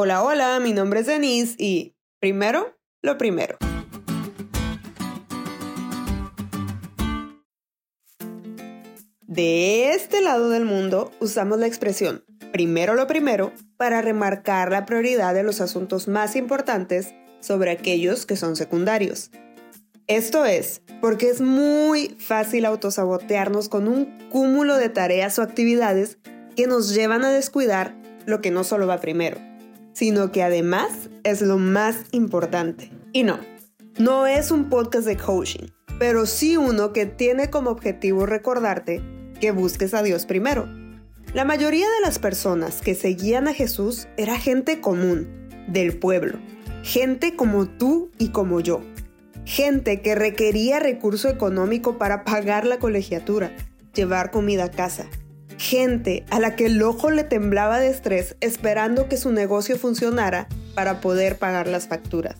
Hola, hola, mi nombre es Denise y primero, lo primero. De este lado del mundo usamos la expresión primero lo primero para remarcar la prioridad de los asuntos más importantes sobre aquellos que son secundarios. Esto es porque es muy fácil autosabotearnos con un cúmulo de tareas o actividades que nos llevan a descuidar lo que no solo va primero, sino que además es lo más importante. Y no, no es un podcast de coaching, pero sí uno que tiene como objetivo recordarte que busques a Dios primero. La mayoría de las personas que seguían a Jesús era gente común, del pueblo, gente como tú y como yo, gente que requería recurso económico para pagar la colegiatura, llevar comida a casa, gente a la que el ojo le temblaba de estrés esperando que su negocio funcionara para poder pagar las facturas,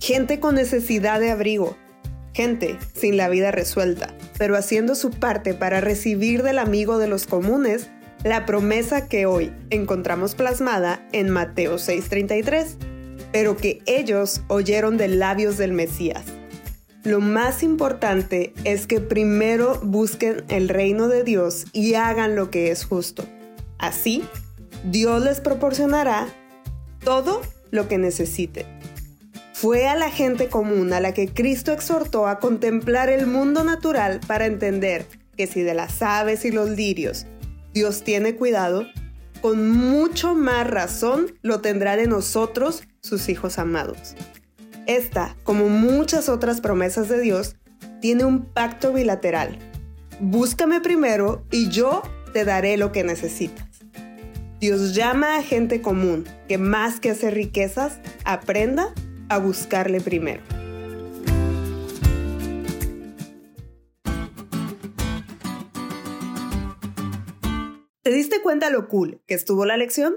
gente con necesidad de abrigo, gente sin la vida resuelta, pero haciendo su parte para recibir del amigo de los comunes la promesa que hoy encontramos plasmada en Mateo 6:33, pero que ellos oyeron de labios del Mesías. Lo más importante es que primero busquen el reino de Dios y hagan lo que es justo. Así, Dios les proporcionará todo lo que necesiten. Fue a la gente común a la que Cristo exhortó a contemplar el mundo natural para entender que si de las aves y los lirios Dios tiene cuidado, con mucho más razón lo tendrá de nosotros, sus hijos amados. Esta, como muchas otras promesas de Dios, tiene un pacto bilateral. Búscame primero y yo te daré lo que necesitas. Dios llama a gente común que más que hacer riquezas, aprenda a buscarle primero. ¿Te diste cuenta lo cool que estuvo la lección?